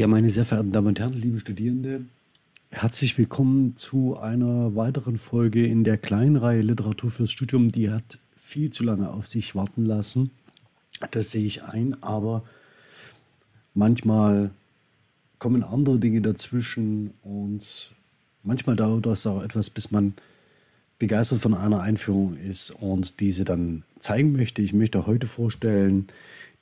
Ja, meine sehr verehrten Damen und Herren, liebe Studierende, herzlich willkommen zu einer weiteren Folge in der Kleinreihe Literatur fürs Studium. Die hat viel zu lange auf sich warten lassen. Das sehe ich ein, aber manchmal kommen andere Dinge dazwischen und manchmal dauert das auch etwas, bis man begeistert von einer Einführung ist und diese dann zeigen möchte. Ich möchte heute vorstellen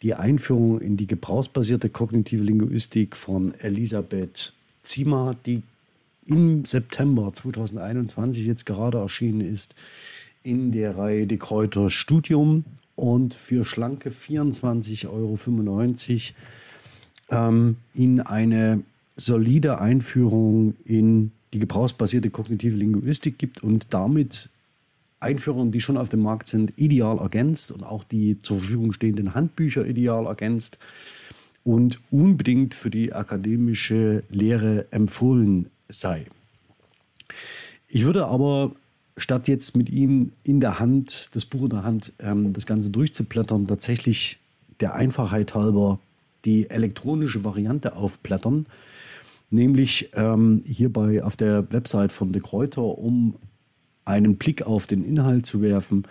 die Einführung in die gebrauchsbasierte kognitive Linguistik von Elisabeth Ziemer, die im September 2021 jetzt gerade erschienen ist in der Reihe De Kräuter Studium. Und für schlanke 24,95 Euro ähm, in eine solide Einführung in die gebrauchsbasierte kognitive Linguistik gibt und damit Einführungen, die schon auf dem Markt sind, ideal ergänzt und auch die zur Verfügung stehenden Handbücher ideal ergänzt und unbedingt für die akademische Lehre empfohlen sei. Ich würde aber statt jetzt mit ihm in der Hand, das Buch in der Hand, ähm, das Ganze durchzublättern, tatsächlich der Einfachheit halber die elektronische Variante aufblättern, nämlich ähm, hierbei auf der Website von De Kräuter, um einen Blick auf den Inhalt zu werfen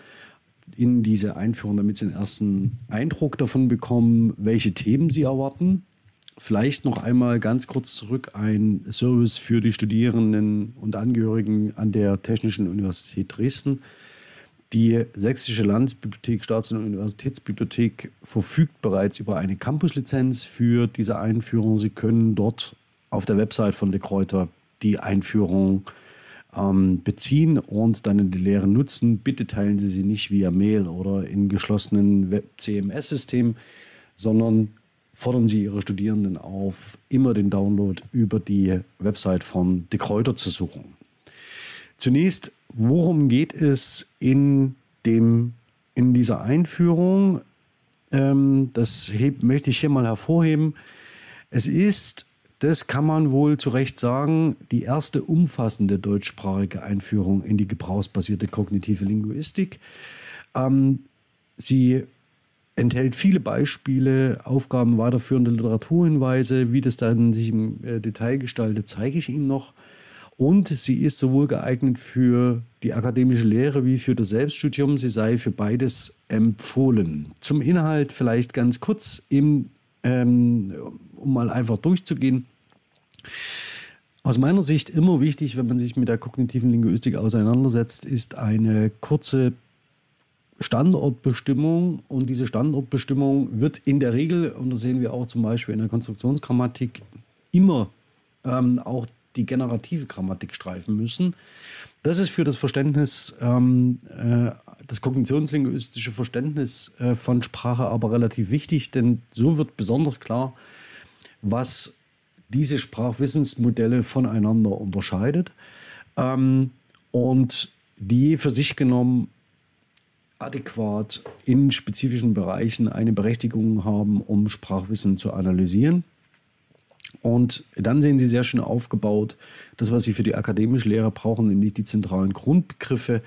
in diese Einführung, damit Sie einen ersten Eindruck davon bekommen, welche Themen Sie erwarten. Vielleicht noch einmal ganz kurz zurück ein Service für die Studierenden und Angehörigen an der Technischen Universität Dresden. Die Sächsische Landesbibliothek, Staats- und Universitätsbibliothek verfügt bereits über eine Campuslizenz für diese Einführung. Sie können dort auf der Website von De Kräuter die Einführung äh, ähm, beziehen und dann in die Lehre nutzen. Bitte teilen Sie sie nicht via Mail oder in geschlossenen Web-CMS-Systemen, sondern fordern Sie Ihre Studierenden auf, immer den Download über die Website von De Kräuter zu suchen. Zunächst, worum geht es in, dem, in dieser Einführung? Ähm, das heb, möchte ich hier mal hervorheben. Es ist das kann man wohl zu Recht sagen, die erste umfassende deutschsprachige Einführung in die gebrauchsbasierte kognitive Linguistik. Ähm, sie enthält viele Beispiele, Aufgaben, weiterführende Literaturhinweise. Wie das dann sich im äh, Detail gestaltet, zeige ich Ihnen noch. Und sie ist sowohl geeignet für die akademische Lehre wie für das Selbststudium. Sie sei für beides empfohlen. Zum Inhalt vielleicht ganz kurz im ähm, um mal einfach durchzugehen. Aus meiner Sicht immer wichtig, wenn man sich mit der kognitiven Linguistik auseinandersetzt, ist eine kurze Standortbestimmung. Und diese Standortbestimmung wird in der Regel, und das sehen wir auch zum Beispiel in der Konstruktionsgrammatik, immer ähm, auch die generative Grammatik streifen müssen. Das ist für das Verständnis, ähm, äh, das kognitionslinguistische Verständnis äh, von Sprache aber relativ wichtig, denn so wird besonders klar, was diese Sprachwissensmodelle voneinander unterscheidet ähm, und die für sich genommen adäquat in spezifischen Bereichen eine Berechtigung haben, um Sprachwissen zu analysieren. Und dann sehen Sie sehr schön aufgebaut, das, was Sie für die akademische Lehre brauchen, nämlich die zentralen Grundbegriffe,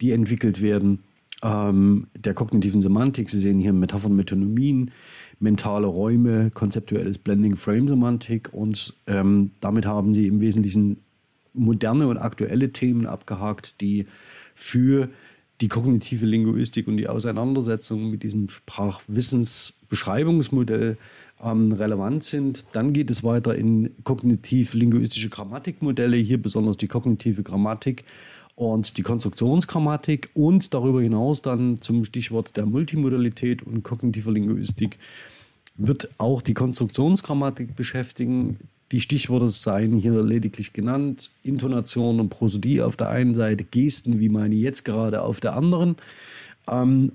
die entwickelt werden, ähm, der kognitiven Semantik. Sie sehen hier Metaphern, Metonomien, mentale Räume, konzeptuelles Blending, Frame-Semantik und ähm, damit haben Sie im Wesentlichen moderne und aktuelle Themen abgehakt, die für die kognitive Linguistik und die Auseinandersetzung mit diesem Sprachwissensbeschreibungsmodell ähm, relevant sind. Dann geht es weiter in kognitiv-linguistische Grammatikmodelle, hier besonders die kognitive Grammatik und die Konstruktionsgrammatik und darüber hinaus dann zum Stichwort der Multimodalität und kognitiver Linguistik wird auch die Konstruktionsgrammatik beschäftigen. Die Stichworte seien hier lediglich genannt. Intonation und Prosodie auf der einen Seite, Gesten, wie meine jetzt gerade, auf der anderen. Ähm,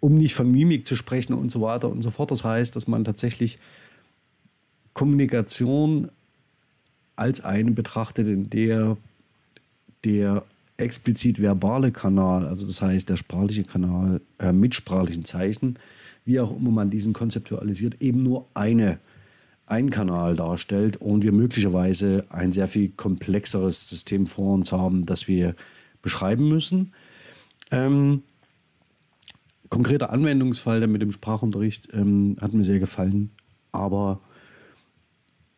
um nicht von Mimik zu sprechen und so weiter und so fort. Das heißt, dass man tatsächlich Kommunikation als eine betrachtet, in der der explizit verbale Kanal, also das heißt der sprachliche Kanal äh, mit sprachlichen Zeichen, wie auch immer man diesen konzeptualisiert, eben nur eine, ein Kanal darstellt und wir möglicherweise ein sehr viel komplexeres System vor uns haben, das wir beschreiben müssen. Ähm, konkreter Anwendungsfall mit dem Sprachunterricht ähm, hat mir sehr gefallen, aber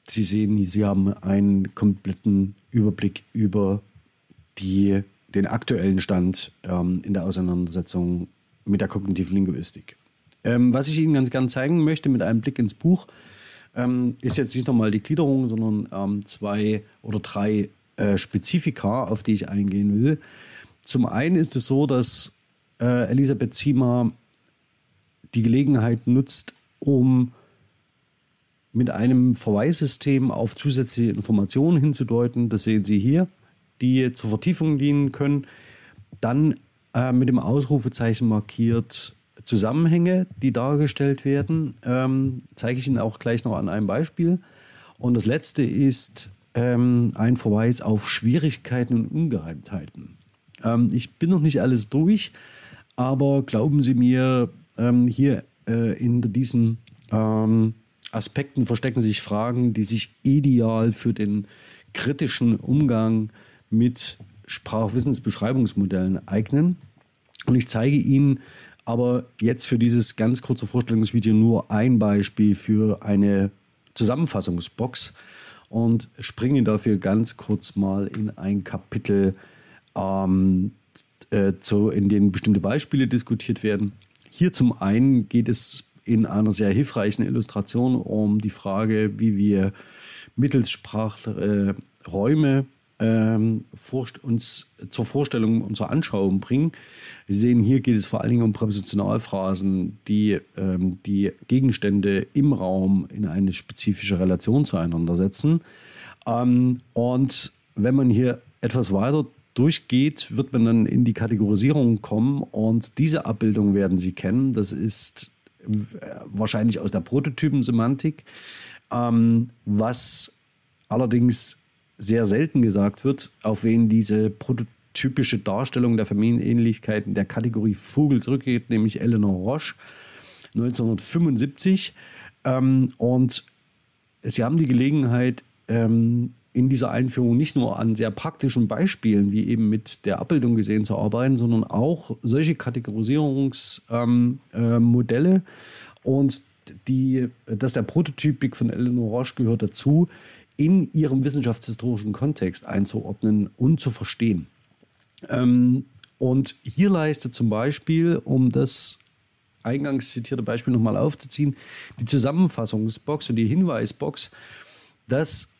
Sie sehen, Sie haben einen kompletten Überblick über die, den aktuellen Stand ähm, in der Auseinandersetzung mit der kognitiven Linguistik. Ähm, was ich Ihnen ganz gern zeigen möchte mit einem Blick ins Buch, ähm, ist jetzt nicht nochmal die Gliederung, sondern ähm, zwei oder drei äh, Spezifika, auf die ich eingehen will. Zum einen ist es so, dass äh, Elisabeth Ziemer die Gelegenheit nutzt, um mit einem Verweissystem auf zusätzliche Informationen hinzudeuten. Das sehen Sie hier, die zur Vertiefung dienen können. Dann äh, mit dem Ausrufezeichen markiert Zusammenhänge, die dargestellt werden. Ähm, zeige ich Ihnen auch gleich noch an einem Beispiel. Und das letzte ist ähm, ein Verweis auf Schwierigkeiten und Ungereimtheiten. Ähm, ich bin noch nicht alles durch, aber glauben Sie mir, ähm, hier äh, in diesen ähm, Aspekten verstecken sich Fragen, die sich ideal für den kritischen Umgang mit Sprachwissensbeschreibungsmodellen eignen. Und ich zeige Ihnen aber jetzt für dieses ganz kurze Vorstellungsvideo nur ein Beispiel für eine Zusammenfassungsbox und springe dafür ganz kurz mal in ein Kapitel, ähm, äh, zu, in dem bestimmte Beispiele diskutiert werden. Hier zum einen geht es in einer sehr hilfreichen Illustration um die Frage, wie wir mittels Sprachräume ähm, uns zur Vorstellung und zur Anschauung bringen. Wir sehen, hier geht es vor allen Dingen um Präpositionalphrasen, die ähm, die Gegenstände im Raum in eine spezifische Relation zueinander setzen. Ähm, und wenn man hier etwas weiter durchgeht, wird man dann in die Kategorisierung kommen und diese Abbildung werden Sie kennen. Das ist äh, wahrscheinlich aus der Prototypensemantik, ähm, was allerdings sehr selten gesagt wird, auf wen diese prototypische Darstellung der Familienähnlichkeiten der Kategorie Vogel zurückgeht, nämlich Eleanor Roche 1975. Ähm, und Sie haben die Gelegenheit, ähm, in dieser Einführung nicht nur an sehr praktischen Beispielen, wie eben mit der Abbildung gesehen, zu arbeiten, sondern auch solche Kategorisierungsmodelle. Ähm, äh, und die, dass der Prototypik von Eleanor Roche gehört dazu, in ihrem wissenschaftshistorischen Kontext einzuordnen und zu verstehen. Ähm, und hier leistet zum Beispiel, um das eingangs zitierte Beispiel nochmal aufzuziehen, die Zusammenfassungsbox und die Hinweisbox, dass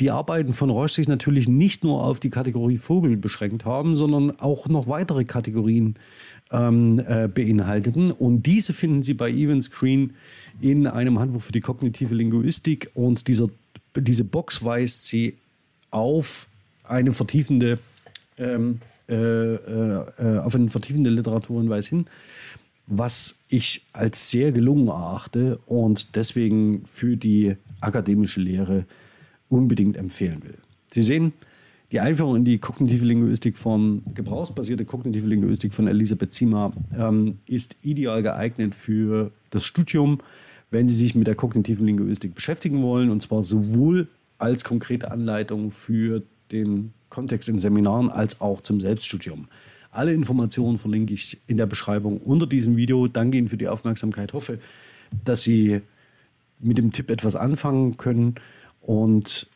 die Arbeiten von Roche sich natürlich nicht nur auf die Kategorie Vogel beschränkt haben, sondern auch noch weitere Kategorien ähm, äh, beinhalteten. Und diese finden Sie bei Even Screen in einem Handbuch für die kognitive Linguistik. Und dieser, diese Box weist Sie auf eine vertiefende, ähm, äh, äh, auf eine vertiefende Literaturhinweis hin, was ich als sehr gelungen erachte und deswegen für die akademische Lehre unbedingt empfehlen will. Sie sehen, die Einführung in die kognitive Linguistik von gebrauchsbasierte kognitive Linguistik von Elisabeth Zima ähm, ist ideal geeignet für das Studium, wenn Sie sich mit der kognitiven Linguistik beschäftigen wollen, und zwar sowohl als konkrete Anleitung für den Kontext in Seminaren als auch zum Selbststudium. Alle Informationen verlinke ich in der Beschreibung unter diesem Video. Danke Ihnen für die Aufmerksamkeit. Hoffe, dass Sie mit dem Tipp etwas anfangen können. Und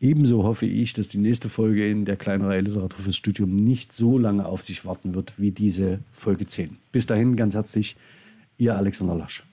ebenso hoffe ich, dass die nächste Folge in der kleinen Reihe Literatur fürs Studium nicht so lange auf sich warten wird wie diese Folge 10. Bis dahin ganz herzlich, Ihr Alexander Lasch.